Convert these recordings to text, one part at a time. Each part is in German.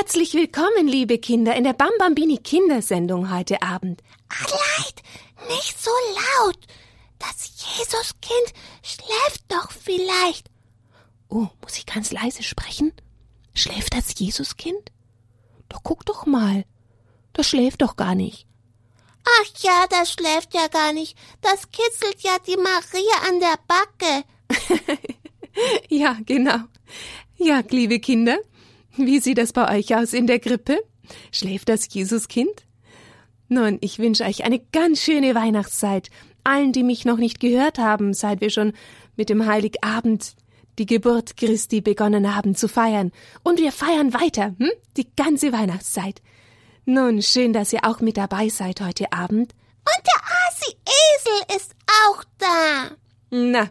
Herzlich willkommen, liebe Kinder, in der Bambambini Kindersendung heute Abend. Adelheid, nicht so laut. Das Jesuskind schläft doch vielleicht. Oh, muss ich ganz leise sprechen? Schläft das Jesuskind? Doch guck doch mal. Das schläft doch gar nicht. Ach ja, das schläft ja gar nicht. Das kitzelt ja die Maria an der Backe. ja, genau. Ja, liebe Kinder, wie sieht das bei euch aus in der Krippe? Schläft das Jesuskind? Nun, ich wünsche euch eine ganz schöne Weihnachtszeit. Allen, die mich noch nicht gehört haben, seit wir schon mit dem Heiligabend die Geburt Christi begonnen haben zu feiern. Und wir feiern weiter, hm? Die ganze Weihnachtszeit. Nun, schön, dass ihr auch mit dabei seid heute Abend. Und der Asi Esel ist auch da. Na,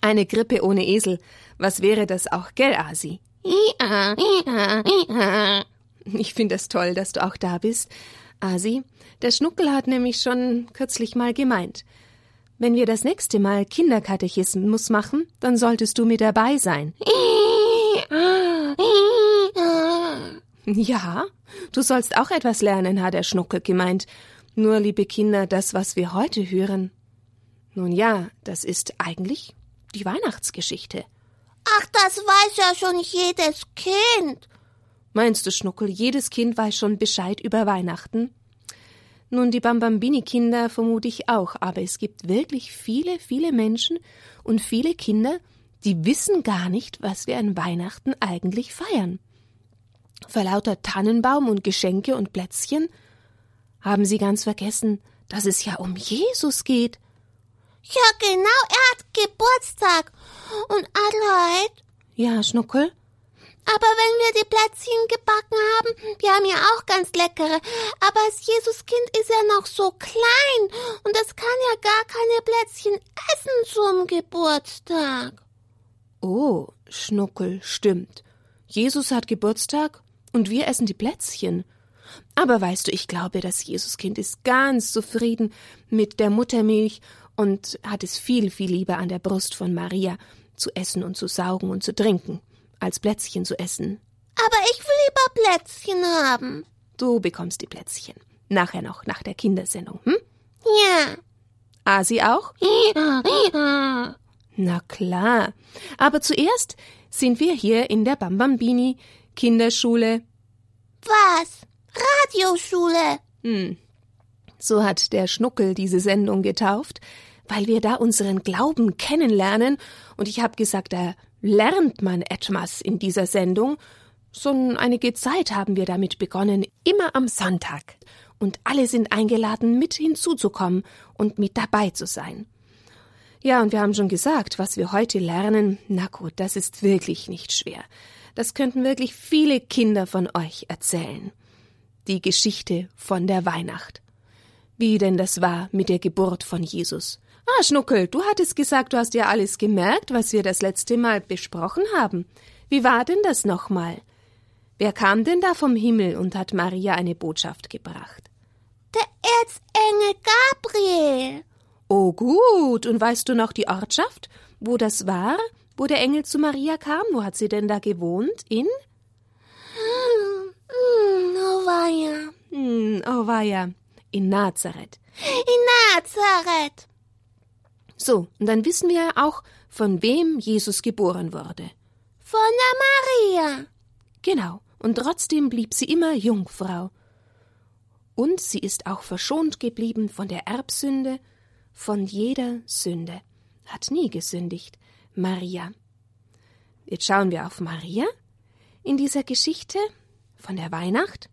eine Grippe ohne Esel. Was wäre das auch, gell, Asi? Ich finde es toll, dass du auch da bist. Asi, der Schnuckel hat nämlich schon kürzlich mal gemeint. Wenn wir das nächste Mal Kinderkatechismus machen, dann solltest du mit dabei sein. Ja, du sollst auch etwas lernen, hat der Schnuckel gemeint. Nur, liebe Kinder, das, was wir heute hören. Nun ja, das ist eigentlich die Weihnachtsgeschichte. Ach, das weiß ja schon jedes Kind. Meinst du, Schnuckel, jedes Kind weiß schon Bescheid über Weihnachten? Nun, die Bambambini-Kinder vermute ich auch, aber es gibt wirklich viele, viele Menschen und viele Kinder, die wissen gar nicht, was wir an Weihnachten eigentlich feiern. Vor lauter Tannenbaum und Geschenke und Plätzchen haben sie ganz vergessen, dass es ja um Jesus geht. Ja, genau, er hat Geburtstag. Und Adelheid? Ja, Schnuckel? Aber wenn wir die Plätzchen gebacken haben, wir haben ja auch ganz leckere, aber das Jesuskind ist ja noch so klein und es kann ja gar keine Plätzchen essen zum Geburtstag. Oh, Schnuckel, stimmt. Jesus hat Geburtstag und wir essen die Plätzchen. Aber weißt du, ich glaube, das Jesuskind ist ganz zufrieden mit der Muttermilch und hat es viel, viel lieber an der Brust von Maria zu essen und zu saugen und zu trinken, als Plätzchen zu essen. Aber ich will lieber Plätzchen haben. Du bekommst die Plätzchen. Nachher noch, nach der Kindersendung, hm? Ja. Asi auch? Ja, ja. Na klar. Aber zuerst sind wir hier in der Bambambini Kinderschule. Was? Radioschule. Hm. So hat der Schnuckel diese Sendung getauft, weil wir da unseren Glauben kennenlernen, und ich habe gesagt, da lernt man etwas in dieser Sendung. Schon einige Zeit haben wir damit begonnen, immer am Sonntag. Und alle sind eingeladen, mit hinzuzukommen und mit dabei zu sein. Ja, und wir haben schon gesagt, was wir heute lernen, na gut, das ist wirklich nicht schwer. Das könnten wirklich viele Kinder von euch erzählen. Die Geschichte von der Weihnacht. Wie denn das war mit der Geburt von Jesus. Ah, Schnuckel, du hattest gesagt, du hast ja alles gemerkt, was wir das letzte Mal besprochen haben. Wie war denn das nochmal? Wer kam denn da vom Himmel und hat Maria eine Botschaft gebracht? Der Erzengel Gabriel. Oh gut, und weißt du noch die Ortschaft, wo das war, wo der Engel zu Maria kam? Wo hat sie denn da gewohnt? In? Hm, oh weia. Hm, oh weia. In Nazareth. In Nazareth. So, und dann wissen wir auch, von wem Jesus geboren wurde. Von der Maria. Genau, und trotzdem blieb sie immer Jungfrau. Und sie ist auch verschont geblieben von der Erbsünde, von jeder Sünde, hat nie gesündigt, Maria. Jetzt schauen wir auf Maria in dieser Geschichte von der Weihnacht,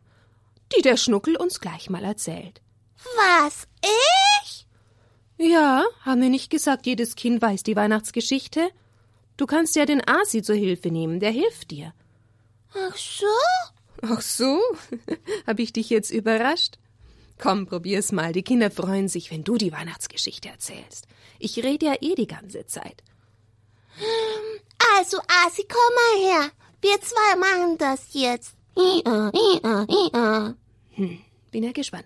die der Schnuckel uns gleich mal erzählt. Was, ich? Ja, haben wir nicht gesagt, jedes Kind weiß die Weihnachtsgeschichte? Du kannst ja den Asi zur Hilfe nehmen, der hilft dir. Ach so? Ach so? Hab ich dich jetzt überrascht? Komm, probier's mal. Die Kinder freuen sich, wenn du die Weihnachtsgeschichte erzählst. Ich rede ja eh die ganze Zeit. Also, Asi, komm mal her. Wir zwei machen das jetzt. Hm, bin ja gespannt.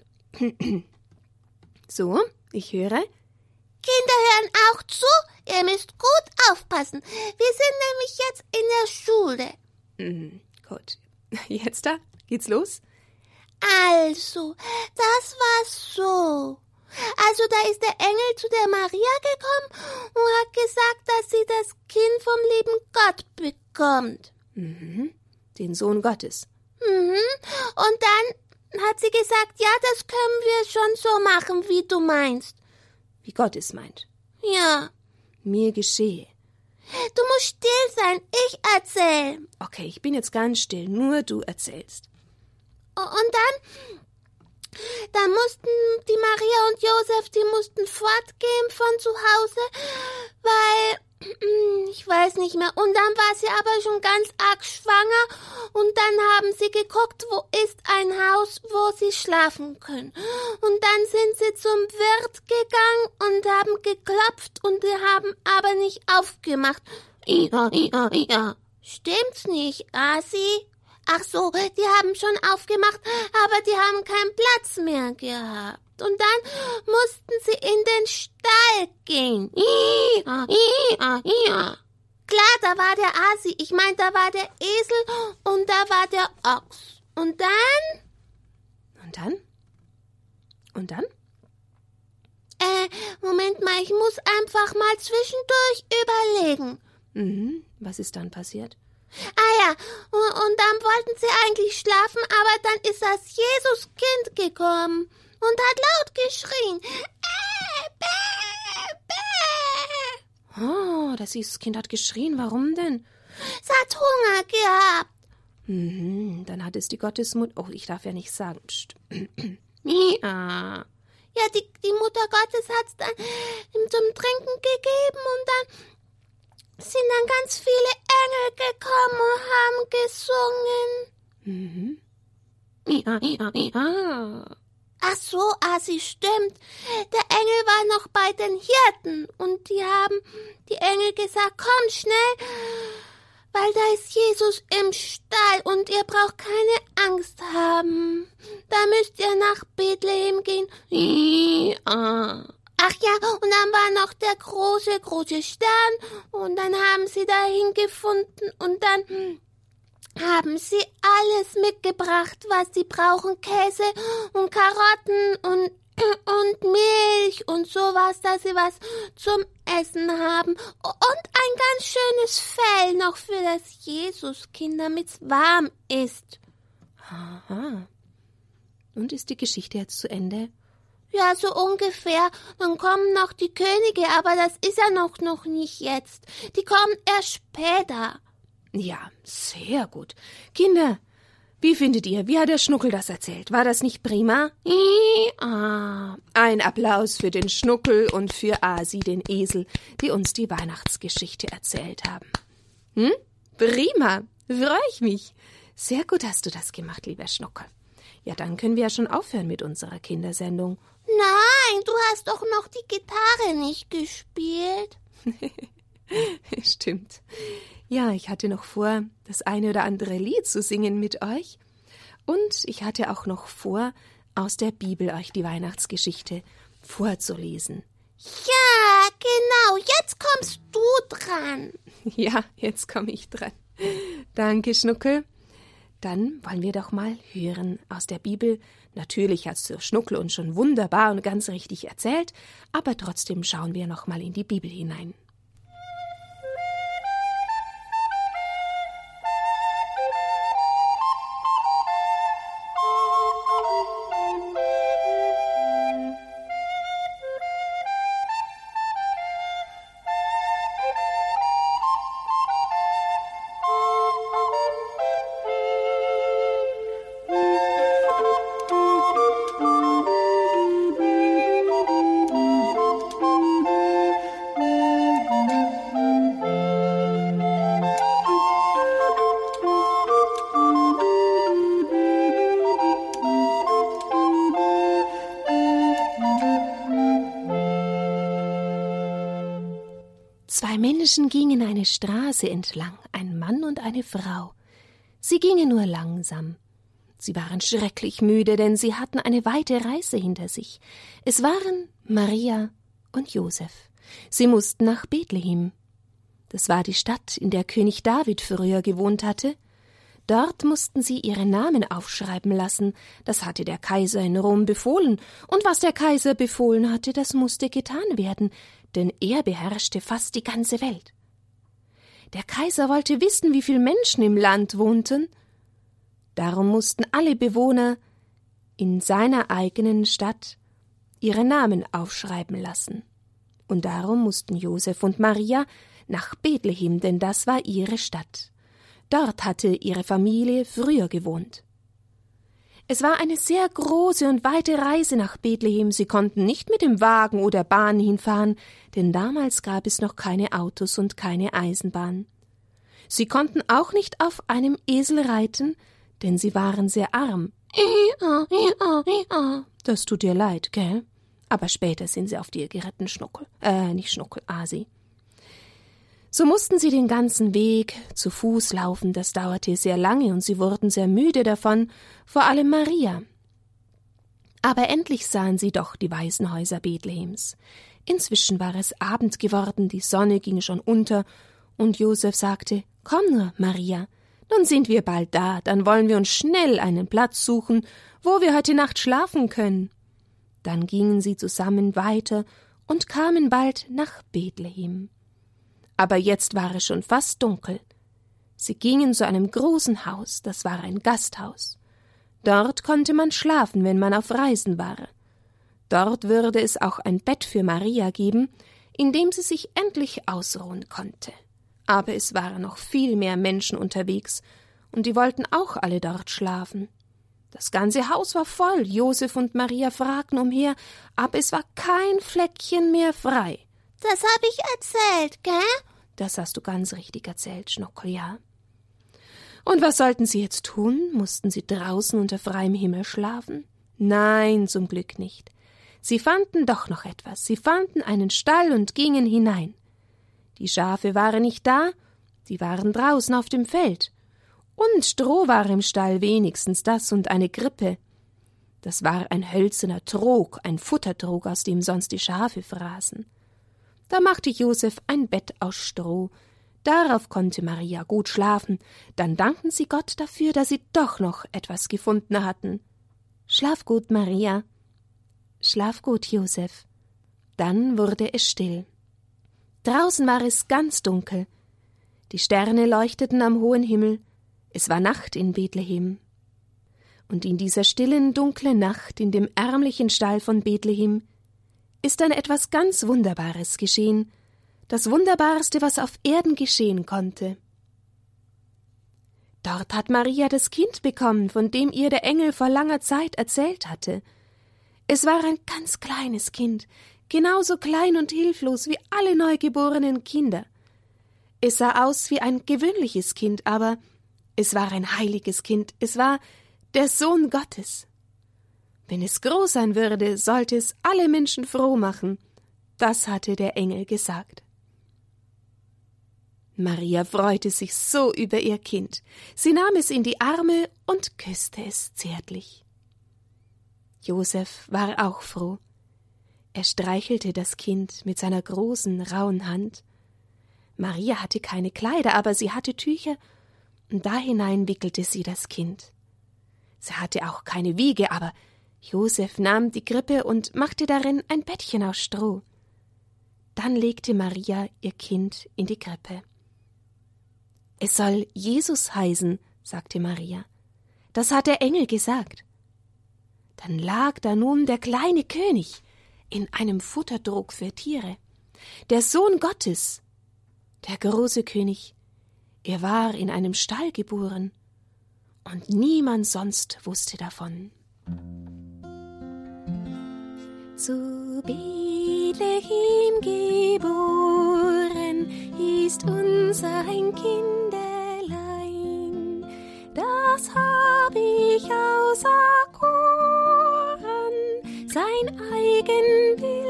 So, ich höre. Kinder hören auch zu. Ihr müsst gut aufpassen. Wir sind nämlich jetzt in der Schule. Mhm, gut. Jetzt da? Geht's los? Also, das war so. Also da ist der Engel zu der Maria gekommen und hat gesagt, dass sie das Kind vom lieben Gott bekommt. Mhm. Den Sohn Gottes. Mhm. Und dann hat sie gesagt, ja, das können wir schon so machen, wie du meinst. Wie Gott es meint. Ja. Mir geschehe. Du musst still sein, ich erzähl. Okay, ich bin jetzt ganz still, nur du erzählst. Und dann dann mussten die Maria und Josef, die mussten fortgehen von zu Hause, weil ich weiß nicht mehr. Und dann war sie aber schon ganz arg schwanger und dann haben sie geguckt, wo ist ein Haus, wo sie schlafen können. Und dann sind sie zum Wirt gegangen und haben geklopft und die haben aber nicht aufgemacht. Ja, ja, ja. Stimmt's nicht, Asi? Ach so, die haben schon aufgemacht, aber die haben keinen Platz mehr gehabt. Und dann mussten sie in den Stall gehen. Ia, ia, ia. Klar, da war der Asi, ich meine, da war der Esel und da war der Ochs. Und dann? Und dann? Und dann? Äh, Moment mal, ich muss einfach mal zwischendurch überlegen. Mhm, was ist dann passiert? Ah ja, und dann wollten sie eigentlich schlafen, aber dann ist das Jesuskind gekommen und hat laut geschrien. Äh, bäh, bäh. Oh, das Jesuskind hat geschrien. Warum denn? Es hat Hunger gehabt. Mhm, dann hat es die Gottesmutter. Oh, ich darf ja nicht sagen. ja. Ja, die, die Mutter Gottes hat es dann ihm zum Trinken gegeben und dann sind dann ganz viele Engel gekommen und haben gesungen. Mhm. Ja, ja, ja. Ach so, Asi, stimmt. Der Engel war noch bei den Hirten und die haben die Engel gesagt, komm schnell, weil da ist Jesus im Stall und ihr braucht keine Angst haben. Da müsst ihr nach Bethlehem gehen. Ach ja, und dann war noch der große, große Stern und dann haben sie dahin gefunden und dann haben sie alles mitgebracht, was sie brauchen, Käse und Karotten und und Milch und sowas, dass sie was zum Essen haben und ein ganz schönes Fell noch für das Jesuskind, damit's warm ist. Aha. Und ist die Geschichte jetzt zu Ende? Ja, so ungefähr. Dann kommen noch die Könige, aber das ist ja noch, noch nicht jetzt. Die kommen erst später. Ja, sehr gut. Kinder, wie findet ihr? Wie hat der Schnuckel das erzählt? War das nicht prima? Ah. Ein Applaus für den Schnuckel und für Asi, den Esel, die uns die Weihnachtsgeschichte erzählt haben. Hm? Prima. Freue ich mich. Sehr gut hast du das gemacht, lieber Schnuckel. Ja, dann können wir ja schon aufhören mit unserer Kindersendung. Nein, du hast doch noch die Gitarre nicht gespielt. Stimmt. Ja, ich hatte noch vor, das eine oder andere Lied zu singen mit euch. Und ich hatte auch noch vor, aus der Bibel euch die Weihnachtsgeschichte vorzulesen. Ja, genau, jetzt kommst du dran. Ja, jetzt komme ich dran. Danke, Schnuckel. Dann wollen wir doch mal hören aus der Bibel. Natürlich hat's der Schnuckel uns schon wunderbar und ganz richtig erzählt, aber trotzdem schauen wir noch mal in die Bibel hinein. Menschen gingen eine Straße entlang, ein Mann und eine Frau. Sie gingen nur langsam. Sie waren schrecklich müde, denn sie hatten eine weite Reise hinter sich. Es waren Maria und Josef. Sie mussten nach Bethlehem. Das war die Stadt, in der König David früher gewohnt hatte. Dort mussten sie ihre Namen aufschreiben lassen, das hatte der Kaiser in Rom befohlen, und was der Kaiser befohlen hatte, das musste getan werden, denn er beherrschte fast die ganze Welt. Der Kaiser wollte wissen, wie viele Menschen im Land wohnten. Darum mussten alle Bewohner in seiner eigenen Stadt ihre Namen aufschreiben lassen. Und darum mussten Josef und Maria nach Bethlehem, denn das war ihre Stadt. Dort hatte ihre Familie früher gewohnt. Es war eine sehr große und weite Reise nach Bethlehem. Sie konnten nicht mit dem Wagen oder Bahn hinfahren, denn damals gab es noch keine Autos und keine Eisenbahn. Sie konnten auch nicht auf einem Esel reiten, denn sie waren sehr arm. Das tut dir leid, gell? Aber später sind sie auf dir geritten, Schnuckel. Äh, nicht Schnuckel, Asi. So mussten sie den ganzen Weg zu Fuß laufen, das dauerte sehr lange und sie wurden sehr müde davon, vor allem Maria. Aber endlich sahen sie doch die weißen Häuser Bethlehems. Inzwischen war es Abend geworden, die Sonne ging schon unter, und Josef sagte: Komm nur, Maria, nun sind wir bald da, dann wollen wir uns schnell einen Platz suchen, wo wir heute Nacht schlafen können. Dann gingen sie zusammen weiter und kamen bald nach Bethlehem aber jetzt war es schon fast dunkel. Sie gingen zu einem großen Haus, das war ein Gasthaus. Dort konnte man schlafen, wenn man auf Reisen war. Dort würde es auch ein Bett für Maria geben, in dem sie sich endlich ausruhen konnte. Aber es waren noch viel mehr Menschen unterwegs, und die wollten auch alle dort schlafen. Das ganze Haus war voll, Josef und Maria fragten umher, aber es war kein Fleckchen mehr frei. Das hab ich erzählt, gell? Das hast du ganz richtig erzählt, Schnuckel, ja. Und was sollten sie jetzt tun? Mussten sie draußen unter freiem Himmel schlafen? Nein, zum Glück nicht. Sie fanden doch noch etwas. Sie fanden einen Stall und gingen hinein. Die Schafe waren nicht da, sie waren draußen auf dem Feld. Und Stroh war im Stall wenigstens das und eine Grippe. Das war ein hölzerner Trog, ein Futtertrog, aus dem sonst die Schafe fraßen. Da machte Josef ein Bett aus Stroh. Darauf konnte Maria gut schlafen. Dann dankten sie Gott dafür, dass sie doch noch etwas gefunden hatten. Schlaf gut, Maria. Schlaf gut, Josef. Dann wurde es still. Draußen war es ganz dunkel. Die Sterne leuchteten am hohen Himmel. Es war Nacht in Bethlehem. Und in dieser stillen, dunklen Nacht in dem ärmlichen Stall von Bethlehem ist dann etwas ganz Wunderbares geschehen, das Wunderbarste, was auf Erden geschehen konnte. Dort hat Maria das Kind bekommen, von dem ihr der Engel vor langer Zeit erzählt hatte. Es war ein ganz kleines Kind, genauso klein und hilflos wie alle neugeborenen Kinder. Es sah aus wie ein gewöhnliches Kind, aber es war ein heiliges Kind, es war der Sohn Gottes. Wenn es groß sein würde, sollte es alle Menschen froh machen. Das hatte der Engel gesagt. Maria freute sich so über ihr Kind. Sie nahm es in die Arme und küsste es zärtlich. Josef war auch froh. Er streichelte das Kind mit seiner großen, rauen Hand. Maria hatte keine Kleider, aber sie hatte Tücher, und da hinein wickelte sie das Kind. Sie hatte auch keine Wiege, aber Josef nahm die Krippe und machte darin ein Bettchen aus Stroh. Dann legte Maria ihr Kind in die Krippe. Es soll Jesus heißen, sagte Maria. Das hat der Engel gesagt. Dann lag da nun der kleine König in einem Futterdruck für Tiere, der Sohn Gottes, der große König. Er war in einem Stall geboren, und niemand sonst wusste davon. Zu Bethlehem geboren ist unser ein Kinderlein, das hab ich auserkoren, sein eigen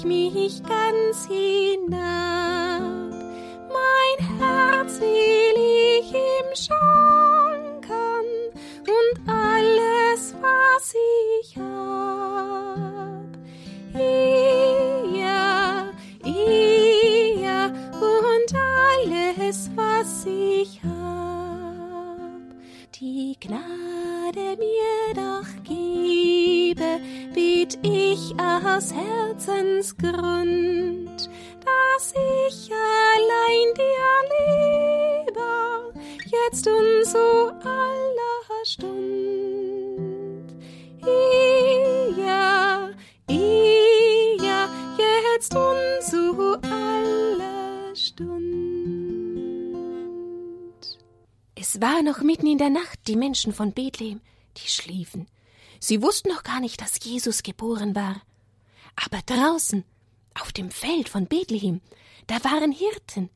ich mich ganz hinab. Stund. Es war noch mitten in der Nacht, die Menschen von Bethlehem, die schliefen. Sie wussten noch gar nicht, dass Jesus geboren war. Aber draußen, auf dem Feld von Bethlehem, da waren Hirten.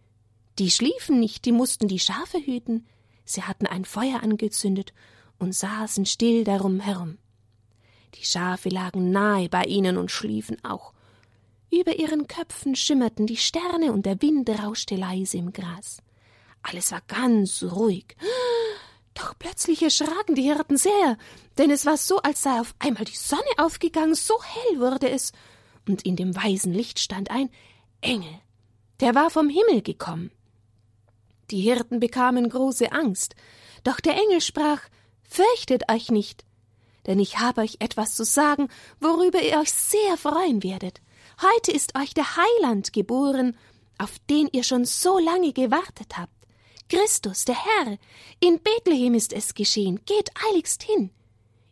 Die schliefen nicht, die mussten die Schafe hüten. Sie hatten ein Feuer angezündet und saßen still darum herum. Die Schafe lagen nahe bei ihnen und schliefen auch. Über ihren Köpfen schimmerten die Sterne und der Wind rauschte leise im Gras. Alles war ganz ruhig. Doch plötzlich erschraken die Hirten sehr, denn es war so, als sei auf einmal die Sonne aufgegangen, so hell wurde es, und in dem weißen Licht stand ein Engel, der war vom Himmel gekommen. Die Hirten bekamen große Angst, doch der Engel sprach Fürchtet euch nicht, denn ich habe euch etwas zu sagen, worüber ihr euch sehr freuen werdet. Heute ist euch der Heiland geboren, auf den ihr schon so lange gewartet habt. Christus, der Herr. In Bethlehem ist es geschehen. Geht eiligst hin.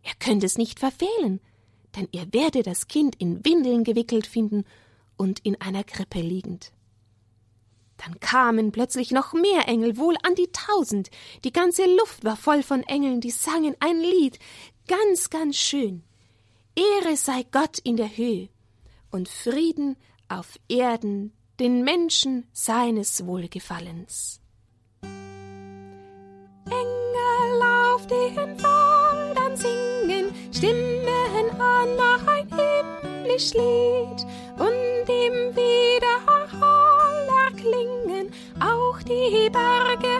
Ihr könnt es nicht verfehlen, denn ihr werdet das Kind in Windeln gewickelt finden und in einer Krippe liegend. Dann kamen plötzlich noch mehr Engel, wohl an die tausend. Die ganze Luft war voll von Engeln, die sangen ein Lied, ganz, ganz schön. Ehre sei Gott in der Höhe und Frieden auf Erden den Menschen seines Wohlgefallens. Engel auf den Feldern singen, Stimmen an ein himmlisch Lied und im Widerhall erklingen auch die Berge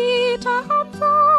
uns beten vor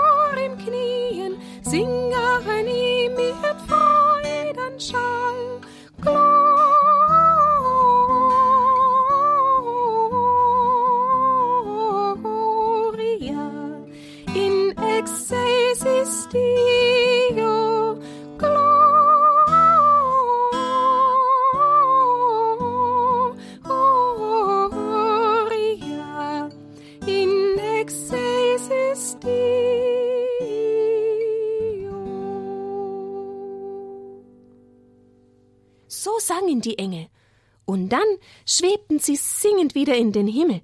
schwebten sie singend wieder in den Himmel.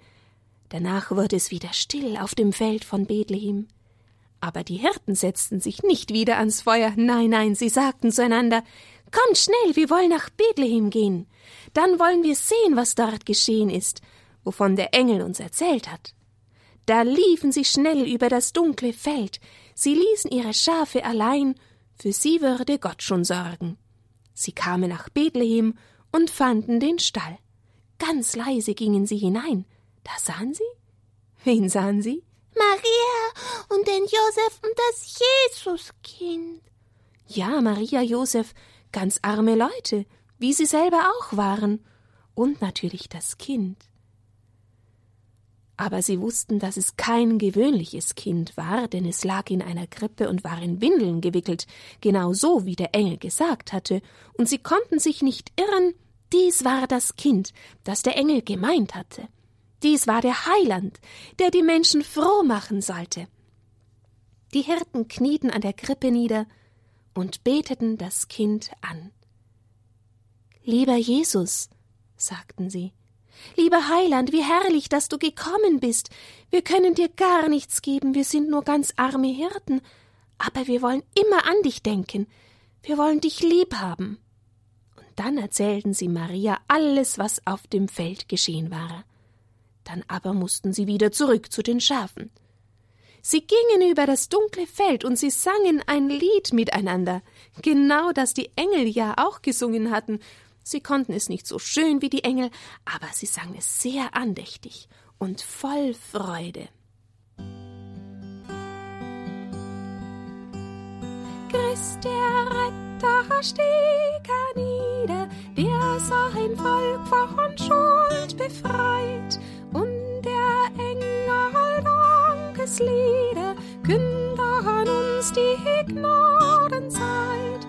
Danach wurde es wieder still auf dem Feld von Bethlehem. Aber die Hirten setzten sich nicht wieder ans Feuer, nein, nein, sie sagten zueinander Kommt schnell, wir wollen nach Bethlehem gehen. Dann wollen wir sehen, was dort geschehen ist, wovon der Engel uns erzählt hat. Da liefen sie schnell über das dunkle Feld, sie ließen ihre Schafe allein, für sie würde Gott schon sorgen. Sie kamen nach Bethlehem und fanden den Stall. Ganz leise gingen sie hinein. Da sahen sie? Wen sahen sie? Maria und den Josef und das Jesuskind. Ja, Maria, Josef, ganz arme Leute, wie sie selber auch waren. Und natürlich das Kind. Aber sie wussten, dass es kein gewöhnliches Kind war, denn es lag in einer Krippe und war in Windeln gewickelt, genau so, wie der Engel gesagt hatte, und sie konnten sich nicht irren, dies war das Kind, das der Engel gemeint hatte. Dies war der Heiland, der die Menschen froh machen sollte. Die Hirten knieten an der Krippe nieder, und beteten das Kind an. Lieber Jesus, sagten sie, lieber Heiland, wie herrlich, dass du gekommen bist. Wir können dir gar nichts geben, wir sind nur ganz arme Hirten, aber wir wollen immer an dich denken, wir wollen dich lieb haben. Dann erzählten sie Maria alles, was auf dem Feld geschehen war. Dann aber mussten sie wieder zurück zu den Schafen. Sie gingen über das dunkle Feld und sie sangen ein Lied miteinander, genau das die Engel ja auch gesungen hatten. Sie konnten es nicht so schön wie die Engel, aber sie sangen es sehr andächtig und voll Freude. Christ der Retter stieg hernieder, der sein Volk von Schuld befreit, und der Engel Dankeslieder kündern uns die Gnadenzeit.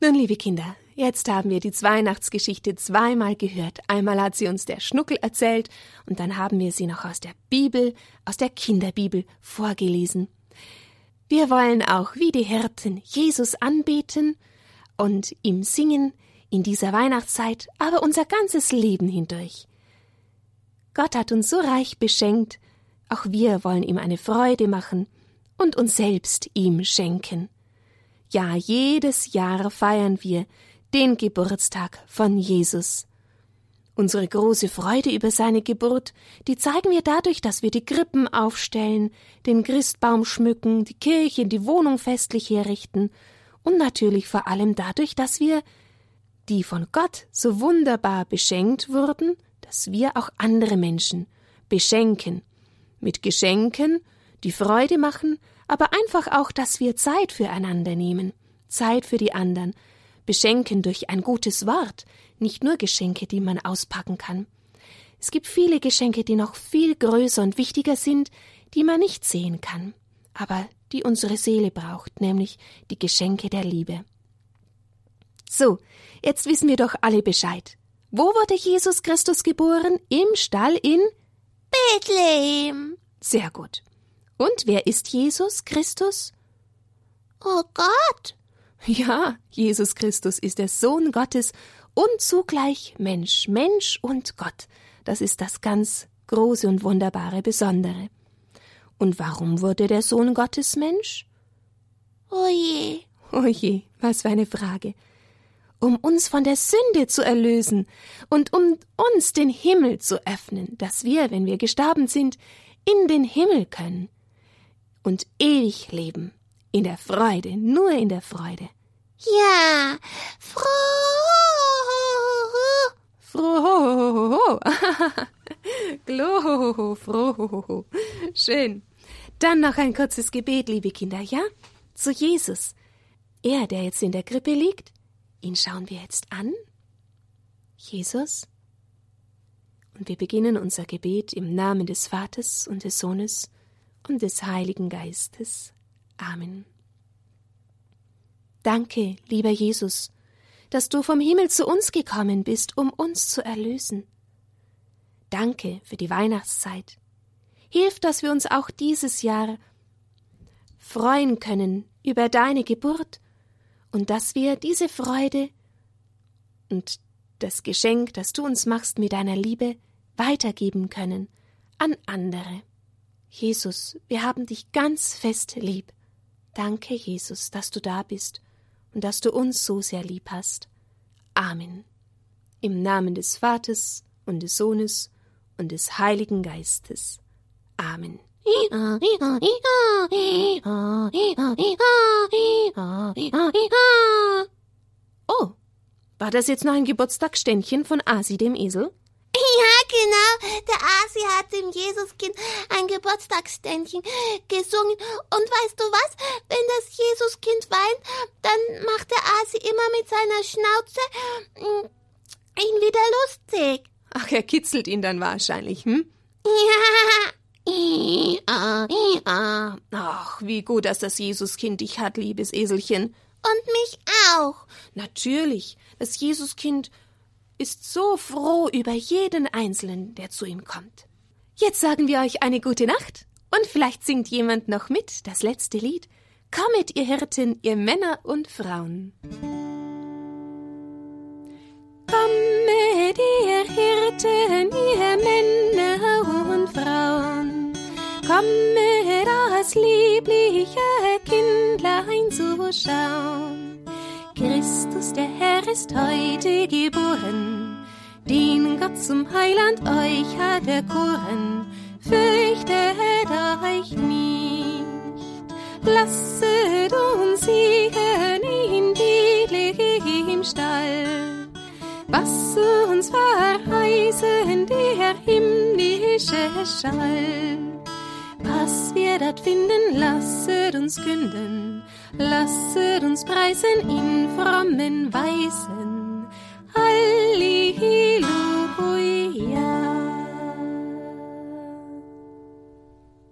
Nun, liebe Kinder, jetzt haben wir die Weihnachtsgeschichte zweimal gehört. Einmal hat sie uns der Schnuckel erzählt und dann haben wir sie noch aus der Bibel, aus der Kinderbibel vorgelesen. Wir wollen auch wie die Hirten Jesus anbeten und ihm singen in dieser Weihnachtszeit, aber unser ganzes Leben hindurch. Gott hat uns so reich beschenkt, auch wir wollen ihm eine Freude machen und uns selbst ihm schenken. Ja, jedes Jahr feiern wir den Geburtstag von Jesus. Unsere große Freude über seine Geburt, die zeigen wir dadurch, dass wir die Krippen aufstellen, den Christbaum schmücken, die Kirche, die Wohnung festlich herrichten und natürlich vor allem dadurch, dass wir, die von Gott so wunderbar beschenkt wurden, dass wir auch andere Menschen beschenken. Mit Geschenken, die Freude machen, aber einfach auch, dass wir Zeit füreinander nehmen, Zeit für die anderen, beschenken durch ein gutes Wort, nicht nur Geschenke, die man auspacken kann. Es gibt viele Geschenke, die noch viel größer und wichtiger sind, die man nicht sehen kann, aber die unsere Seele braucht, nämlich die Geschenke der Liebe. So, jetzt wissen wir doch alle Bescheid. Wo wurde Jesus Christus geboren? Im Stall in Bethlehem. Sehr gut. Und wer ist Jesus Christus? Oh Gott. Ja, Jesus Christus ist der Sohn Gottes und zugleich Mensch, Mensch und Gott. Das ist das ganz große und wunderbare Besondere. Und warum wurde der Sohn Gottes Mensch? Oh je. Oh je, was für eine Frage. Um uns von der Sünde zu erlösen und um uns den Himmel zu öffnen, dass wir, wenn wir gestorben sind, in den Himmel können und ewig leben. In der Freude, nur in der Freude. Ja, froh. Froh. Glo, froh. Schön. Dann noch ein kurzes Gebet, liebe Kinder, ja? Zu Jesus. Er, der jetzt in der Krippe liegt, ihn schauen wir jetzt an. Jesus. Und wir beginnen unser Gebet im Namen des Vaters und des Sohnes und des Heiligen Geistes. Amen. Danke, lieber Jesus, dass du vom Himmel zu uns gekommen bist, um uns zu erlösen. Danke für die Weihnachtszeit. Hilf, dass wir uns auch dieses Jahr freuen können über deine Geburt und dass wir diese Freude und das Geschenk, das du uns machst mit deiner Liebe, weitergeben können an andere. Jesus, wir haben dich ganz fest lieb. Danke, Jesus, dass du da bist und dass du uns so sehr lieb hast. Amen. Im Namen des Vaters und des Sohnes und des Heiligen Geistes. Amen. Oh, war das jetzt noch ein Geburtstagsständchen von Asi dem Esel? Genau. Der Asi hat dem Jesuskind ein Geburtstagsständchen gesungen. Und weißt du was? Wenn das Jesuskind weint, dann macht der Asi immer mit seiner Schnauze mm, ihn wieder lustig. Ach, er kitzelt ihn dann wahrscheinlich, hm? Ja. Ach, wie gut, dass das Jesuskind dich hat, liebes Eselchen. Und mich auch. Natürlich, das Jesuskind ist so froh über jeden Einzelnen, der zu ihm kommt. Jetzt sagen wir euch eine gute Nacht und vielleicht singt jemand noch mit das letzte Lied. Kommet, ihr Hirten, ihr Männer und Frauen. Kommet, ihr Hirten, ihr Männer und Frauen. Kommet, das liebliche Kindlein zu schauen. Christus, der Herr, ist heute geboren, den Gott zum Heiland euch hat erkoren. Fürchtet euch nicht, lasset uns sehen in im Stall. Was uns verheißen der himmlische Schall. Was wir dort finden, lasset uns künden, Lasset uns preisen in frommen Weisen. Halleluja.